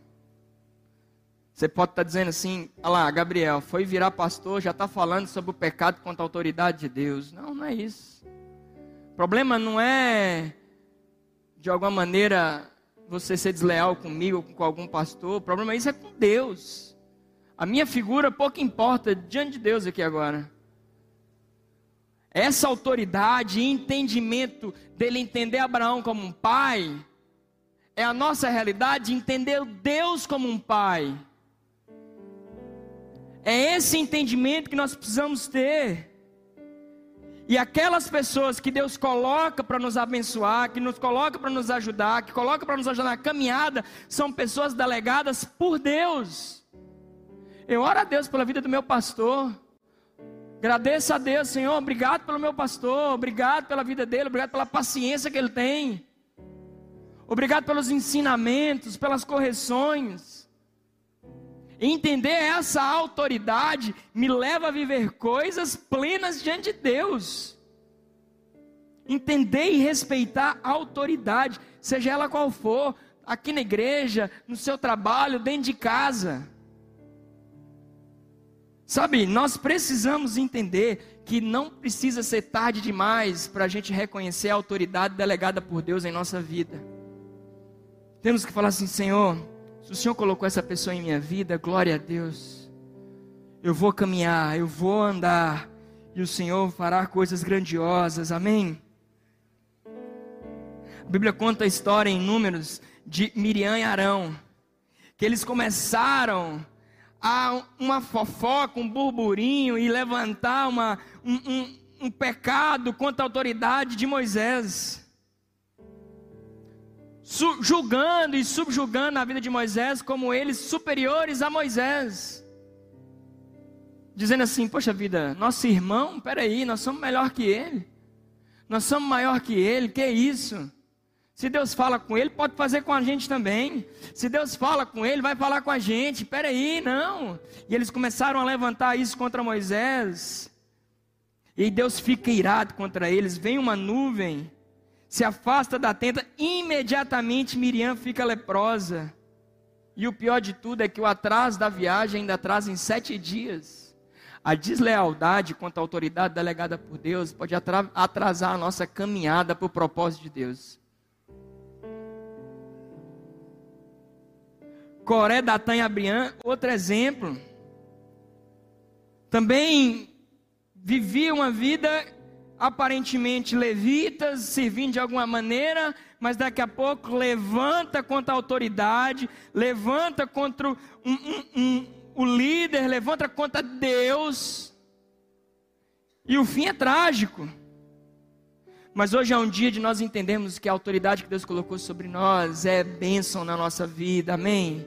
Você pode estar tá dizendo assim, olha lá, Gabriel, foi virar pastor, já está falando sobre o pecado contra a autoridade de Deus. Não, não é isso. O problema não é, de alguma maneira, você ser desleal comigo ou com algum pastor. O problema é isso é com Deus. A minha figura pouco importa diante de Deus aqui agora. Essa autoridade e entendimento dele entender Abraão como um pai, é a nossa realidade entender Deus como um pai. É esse entendimento que nós precisamos ter. E aquelas pessoas que Deus coloca para nos abençoar, que nos coloca para nos ajudar, que coloca para nos ajudar na caminhada, são pessoas delegadas por Deus. Eu oro a Deus pela vida do meu pastor. Agradeço a Deus, Senhor, obrigado pelo meu pastor, obrigado pela vida dele, obrigado pela paciência que ele tem. Obrigado pelos ensinamentos, pelas correções. Entender essa autoridade me leva a viver coisas plenas diante de Deus. Entender e respeitar a autoridade, seja ela qual for, aqui na igreja, no seu trabalho, dentro de casa. Sabe, nós precisamos entender que não precisa ser tarde demais para a gente reconhecer a autoridade delegada por Deus em nossa vida. Temos que falar assim, Senhor, se o Senhor colocou essa pessoa em minha vida, glória a Deus. Eu vou caminhar, eu vou andar, e o Senhor fará coisas grandiosas, amém? A Bíblia conta a história em números de Miriam e Arão, que eles começaram a uma fofoca, um burburinho e levantar uma, um, um, um pecado contra a autoridade de Moisés julgando e subjugando a vida de Moisés como eles superiores a Moisés. Dizendo assim: Poxa vida, nosso irmão, peraí, nós somos melhor que ele, nós somos maior que ele, que isso? Se Deus fala com ele, pode fazer com a gente também. Se Deus fala com ele, vai falar com a gente. Peraí, não. E eles começaram a levantar isso contra Moisés. E Deus fica irado contra eles. Vem uma nuvem, se afasta da tenda. Imediatamente Miriam fica leprosa. E o pior de tudo é que o atraso da viagem ainda atrasa em sete dias. A deslealdade contra a autoridade delegada por Deus pode atrasar a nossa caminhada para o propósito de Deus. Coré, Datã e Abrião, outro exemplo. Também vivia uma vida aparentemente levitas, servindo de alguma maneira, mas daqui a pouco levanta contra a autoridade, levanta contra um, um, um, o líder, levanta contra Deus. E o fim é trágico. Mas hoje é um dia de nós entendermos que a autoridade que Deus colocou sobre nós é bênção na nossa vida, amém?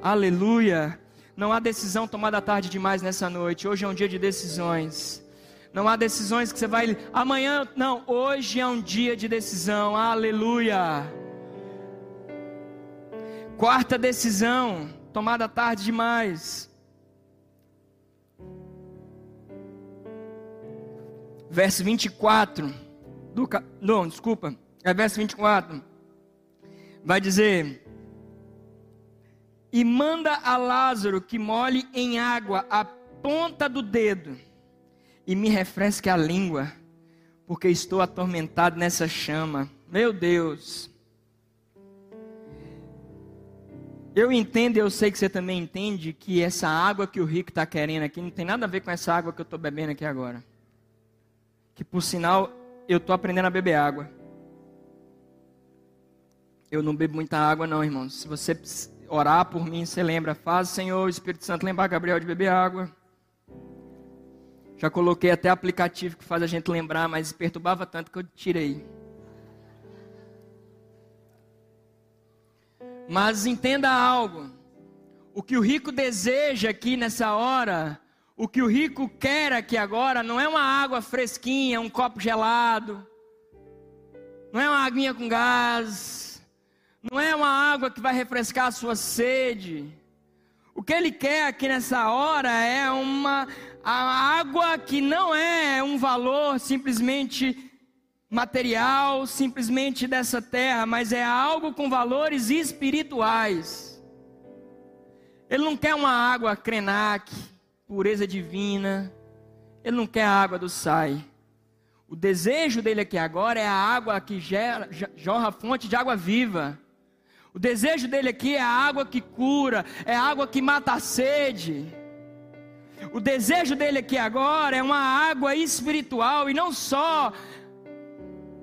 Aleluia. Não há decisão tomada tarde demais nessa noite. Hoje é um dia de decisões. Não há decisões que você vai. Amanhã, não. Hoje é um dia de decisão. Aleluia. Quarta decisão, tomada tarde demais. Verso 24. Do, não, desculpa. É verso 24. Vai dizer: e manda a Lázaro que molhe em água a ponta do dedo e me refresque a língua, porque estou atormentado nessa chama. Meu Deus. Eu entendo, eu sei que você também entende que essa água que o rico está querendo aqui não tem nada a ver com essa água que eu estou bebendo aqui agora. Que por sinal eu estou aprendendo a beber água. Eu não bebo muita água, não, irmãos. Se você orar por mim, você lembra, faz, Senhor, Espírito Santo lembrar Gabriel de beber água. Já coloquei até aplicativo que faz a gente lembrar, mas perturbava tanto que eu tirei. Mas entenda algo. O que o rico deseja aqui nessa hora, o que o rico quer aqui agora, não é uma água fresquinha, um copo gelado, não é uma aguinha com gás, não é uma água que vai refrescar a sua sede. O que ele quer aqui nessa hora é uma a água que não é um valor simplesmente material, simplesmente dessa terra, mas é algo com valores espirituais. Ele não quer uma água krenak, pureza divina. Ele não quer a água do sai. O desejo dele aqui agora é a água que gera, jorra fonte de água viva. O desejo dele aqui é a água que cura, é a água que mata a sede. O desejo dele aqui agora é uma água espiritual e não só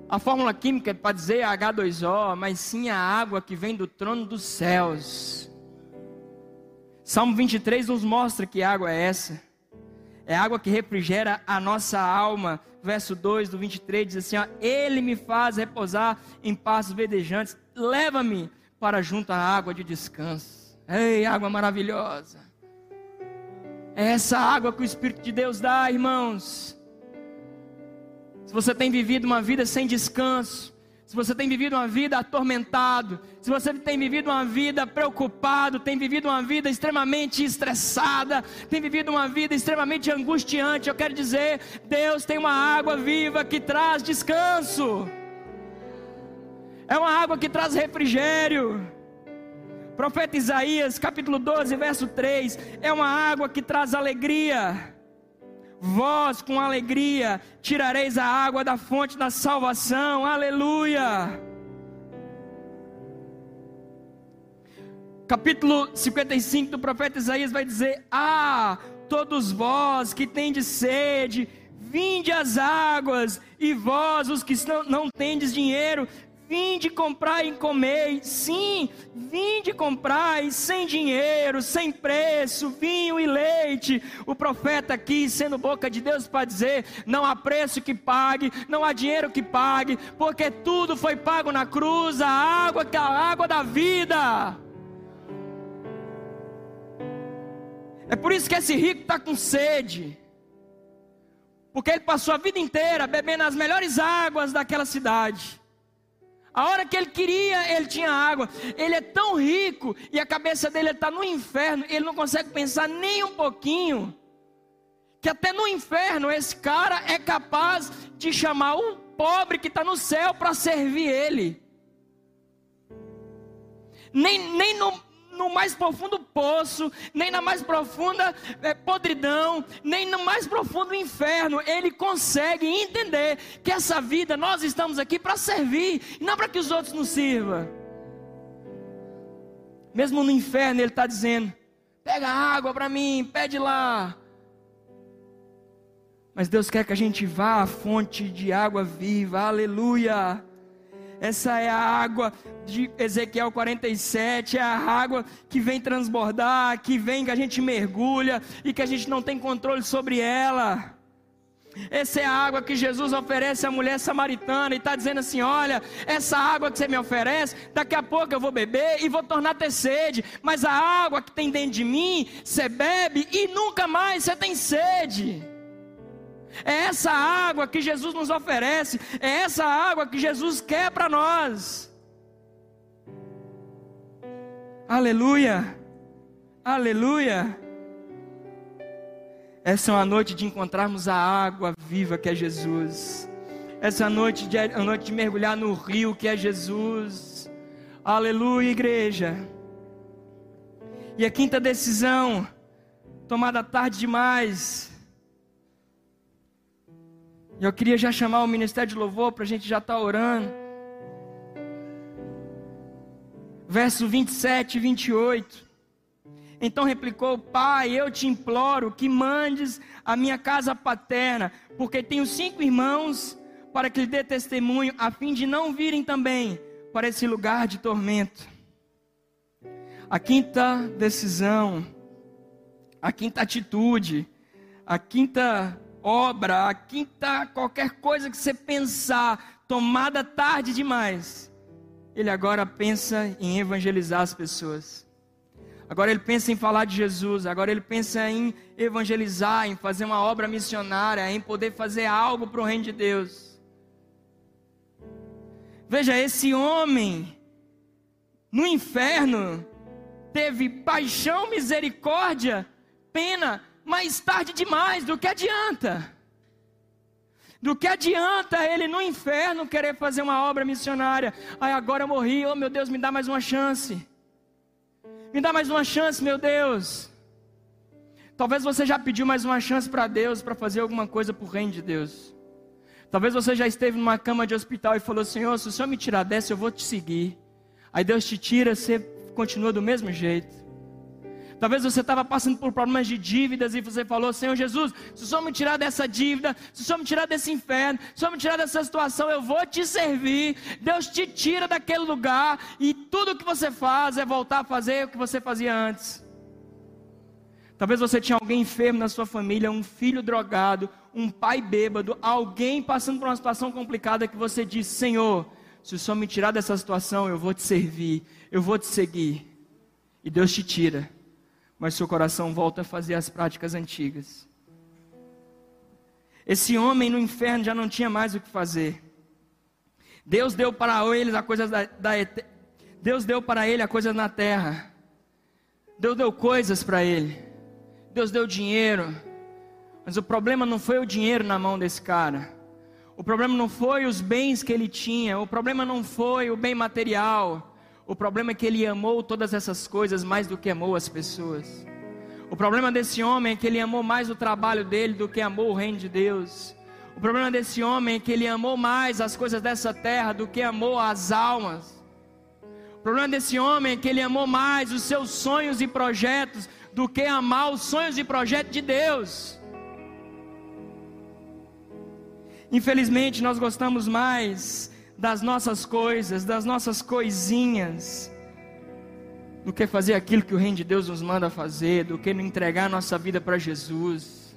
a fórmula química para dizer H2O, mas sim a água que vem do trono dos céus. Salmo 23 nos mostra que água é essa. É água que refrigera a nossa alma. Verso 2 do 23 diz assim: ó, Ele me faz repousar em passos verdejantes. Leva-me para junto à água de descanso. Ei, água maravilhosa. É essa água que o Espírito de Deus dá, irmãos. Se você tem vivido uma vida sem descanso, se você tem vivido uma vida atormentado, se você tem vivido uma vida preocupado, tem vivido uma vida extremamente estressada, tem vivido uma vida extremamente angustiante, eu quero dizer, Deus tem uma água viva que traz descanso é uma água que traz refrigério. Profeta Isaías, capítulo 12, verso 3, é uma água que traz alegria. Vós com alegria tirareis a água da fonte da salvação. Aleluia. Capítulo 55 do profeta Isaías vai dizer: Ah, todos vós que tendes sede, vinde às águas, e vós, os que não, tendes dinheiro, Vinde comprar e comer, sim, vinde comprar sem dinheiro, sem preço, vinho e leite. O profeta aqui, sendo boca de Deus, para dizer: não há preço que pague, não há dinheiro que pague, porque tudo foi pago na cruz, a água, é a água da vida. É por isso que esse rico está com sede. Porque ele passou a vida inteira bebendo as melhores águas daquela cidade A hora que ele queria, ele tinha água. Ele é tão rico e a cabeça dele está no inferno. Ele não consegue pensar nem um pouquinho. Que até no inferno esse cara é capaz de chamar um pobre que está no céu para servir ele. Nem, nem no, no mais profundo poço, nem na mais profunda é, podridão, nem no mais profundo inferno, ele consegue entender que essa vida nós estamos aqui para servir, não para que os outros nos sirvam. Mesmo no inferno, ele está dizendo: pega água para mim, pede lá. Mas Deus quer que a gente vá à fonte de água viva, aleluia. Essa é a água de Ezequiel 47, é a água que vem transbordar, que vem que a gente mergulha e que a gente não tem controle sobre ela. Essa é a água que Jesus oferece à mulher samaritana e está dizendo assim: olha, essa água que você me oferece, daqui a pouco eu vou beber e vou tornar ter sede, mas a água que tem dentro de mim, você bebe e nunca mais você tem sede. É essa água que Jesus nos oferece, é essa água que Jesus quer para nós. Aleluia, aleluia. Essa é uma noite de encontrarmos a água viva que é Jesus. Essa é a noite de, a noite de mergulhar no rio que é Jesus. Aleluia, igreja. E a quinta decisão, tomada tarde demais, eu queria já chamar o ministério de louvor para a gente já estar tá orando. Verso 27 e 28. Então replicou: Pai, eu te imploro que mandes a minha casa paterna, porque tenho cinco irmãos, para que lhe dê testemunho, a fim de não virem também para esse lugar de tormento. A quinta decisão, a quinta atitude, a quinta obra, a quinta, qualquer coisa que você pensar, tomada tarde demais, ele agora pensa em evangelizar as pessoas. Agora ele pensa em falar de Jesus, agora ele pensa em evangelizar, em fazer uma obra missionária, em poder fazer algo para o reino de Deus. Veja, esse homem no inferno teve paixão, misericórdia, pena mais tarde demais, do que adianta? Do que adianta ele no inferno querer fazer uma obra missionária? Ai, agora eu morri, oh meu Deus, me dá mais uma chance. Me dá mais uma chance, meu Deus. Talvez você já pediu mais uma chance para Deus para fazer alguma coisa para o reino de Deus. Talvez você já esteve numa cama de hospital e falou: Senhor, se o Senhor me tirar dessa, eu vou te seguir. Aí Deus te tira, você continua do mesmo jeito. Talvez você estava passando por problemas de dívidas e você falou: Senhor Jesus, se o Senhor me tirar dessa dívida, se o Senhor me tirar desse inferno, se o Senhor me tirar dessa situação, eu vou te servir. Deus te tira daquele lugar e tudo que você faz é voltar a fazer o que você fazia antes. Talvez você tinha alguém enfermo na sua família, um filho drogado, um pai bêbado, alguém passando por uma situação complicada que você diz: Senhor, se o Senhor me tirar dessa situação, eu vou te servir, eu vou te seguir. E Deus te tira mas seu coração volta a fazer as práticas antigas. Esse homem no inferno já não tinha mais o que fazer. Deus deu para ele a coisa da, da Deus deu para ele a coisa na terra. Deus deu coisas para ele. Deus deu dinheiro. Mas o problema não foi o dinheiro na mão desse cara. O problema não foi os bens que ele tinha. O problema não foi o bem material. O problema é que ele amou todas essas coisas mais do que amou as pessoas. O problema desse homem é que ele amou mais o trabalho dele do que amou o reino de Deus. O problema desse homem é que ele amou mais as coisas dessa terra do que amou as almas. O problema desse homem é que ele amou mais os seus sonhos e projetos do que amar os sonhos e projetos de Deus. Infelizmente, nós gostamos mais das nossas coisas, das nossas coisinhas, do que fazer aquilo que o Reino de Deus nos manda fazer, do que entregar a nossa vida para Jesus.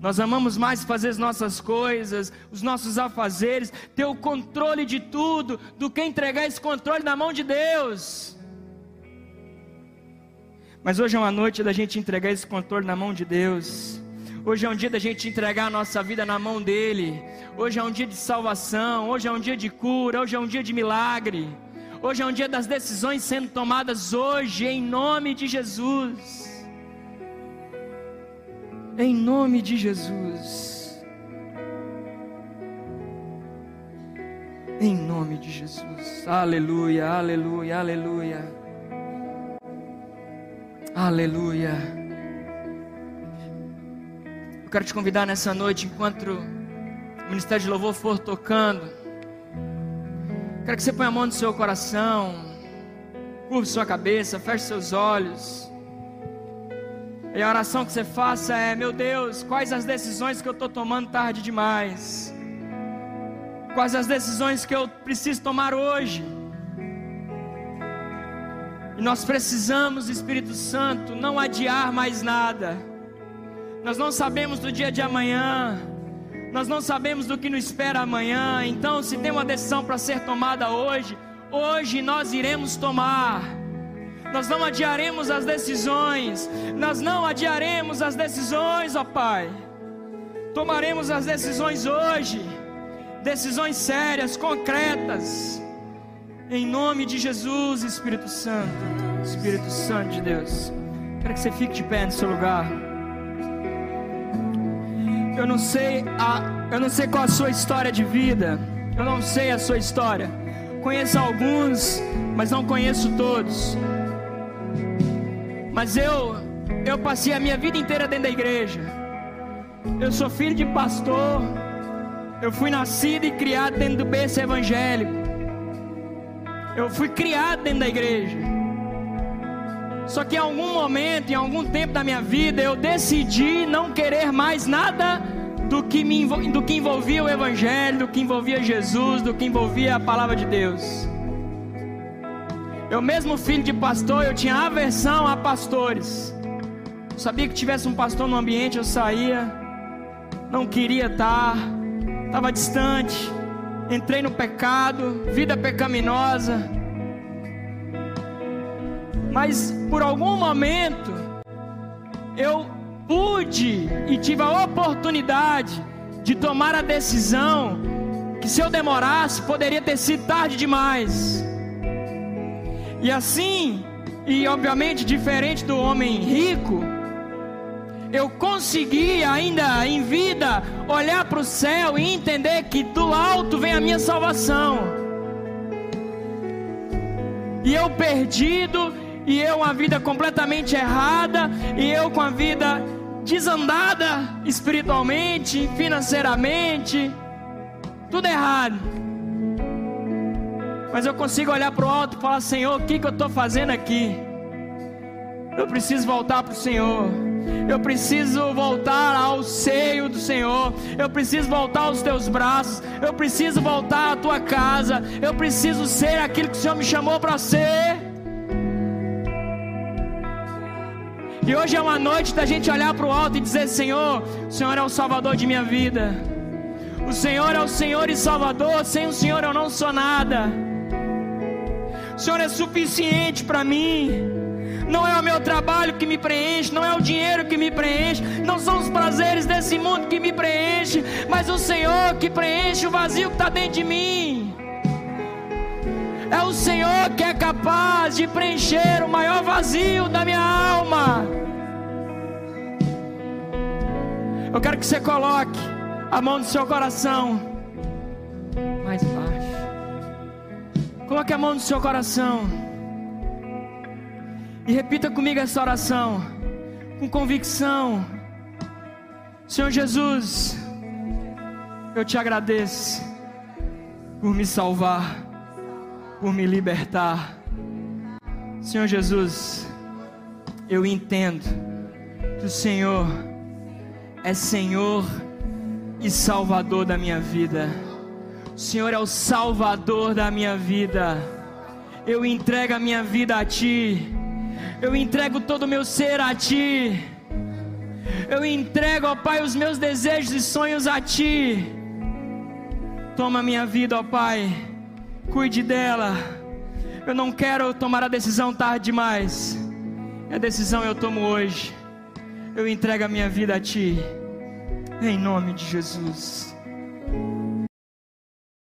Nós amamos mais fazer as nossas coisas, os nossos afazeres, ter o controle de tudo, do que entregar esse controle na mão de Deus. Mas hoje é uma noite da gente entregar esse controle na mão de Deus. Hoje é um dia da gente entregar a nossa vida na mão dele. Hoje é um dia de salvação, hoje é um dia de cura, hoje é um dia de milagre. Hoje é um dia das decisões sendo tomadas hoje em nome de Jesus. Em nome de Jesus. Em nome de Jesus. Aleluia, aleluia, aleluia. Aleluia. Eu quero te convidar nessa noite, enquanto o Ministério de Louvor for tocando. Quero que você ponha a mão no seu coração, curve sua cabeça, feche seus olhos. E a oração que você faça é: Meu Deus, quais as decisões que eu estou tomando tarde demais? Quais as decisões que eu preciso tomar hoje? E nós precisamos, Espírito Santo, não adiar mais nada. Nós não sabemos do dia de amanhã. Nós não sabemos do que nos espera amanhã. Então, se tem uma decisão para ser tomada hoje, hoje nós iremos tomar. Nós não adiaremos as decisões. Nós não adiaremos as decisões, ó Pai. Tomaremos as decisões hoje. Decisões sérias, concretas em nome de Jesus, Espírito Santo, Espírito Santo de Deus. Quero que você fique de pé no seu lugar. Eu não sei a, eu não sei qual a sua história de vida. Eu não sei a sua história. Conheço alguns, mas não conheço todos. Mas eu eu passei a minha vida inteira dentro da igreja. Eu sou filho de pastor. Eu fui nascido e criado dentro do berço evangélico. Eu fui criado dentro da igreja. Só que em algum momento, em algum tempo da minha vida, eu decidi não querer mais nada do que, me, do que envolvia o Evangelho, do que envolvia Jesus, do que envolvia a palavra de Deus. Eu mesmo filho de pastor, eu tinha aversão a pastores. Eu sabia que tivesse um pastor no ambiente, eu saía, não queria estar, estava distante entrei no pecado, vida pecaminosa. Mas por algum momento eu pude e tive a oportunidade de tomar a decisão que se eu demorasse poderia ter sido tarde demais. E assim, e obviamente diferente do homem rico, eu consegui ainda em vida olhar para o céu e entender que do alto vem a minha salvação. E eu perdido, e eu uma vida completamente errada, e eu com a vida desandada espiritualmente, financeiramente, tudo errado. Mas eu consigo olhar para o alto e falar: Senhor, o que, que eu estou fazendo aqui? Eu preciso voltar para o Senhor. Eu preciso voltar ao seio do Senhor. Eu preciso voltar aos teus braços. Eu preciso voltar à tua casa. Eu preciso ser aquilo que o Senhor me chamou para ser. E hoje é uma noite da gente olhar para o alto e dizer: Senhor, o Senhor é o Salvador de minha vida. O Senhor é o Senhor e Salvador. Sem o Senhor eu não sou nada. O Senhor é suficiente para mim. Não é o meu trabalho que me preenche, não é o dinheiro que me preenche, não são os prazeres desse mundo que me preenche, mas o Senhor que preenche o vazio que está dentro de mim. É o Senhor que é capaz de preencher o maior vazio da minha alma. Eu quero que você coloque a mão no seu coração. Mais baixo. Coloque a mão no seu coração. E repita comigo essa oração, com convicção. Senhor Jesus, eu te agradeço por me salvar, por me libertar. Senhor Jesus, eu entendo que o Senhor é Senhor e Salvador da minha vida. O Senhor é o Salvador da minha vida. Eu entrego a minha vida a Ti. Eu entrego todo o meu ser a Ti. Eu entrego, ó Pai, os meus desejos e sonhos a Ti. Toma minha vida, ó Pai. Cuide dela. Eu não quero tomar a decisão tarde demais. A decisão eu tomo hoje. Eu entrego a minha vida a Ti. Em nome de Jesus.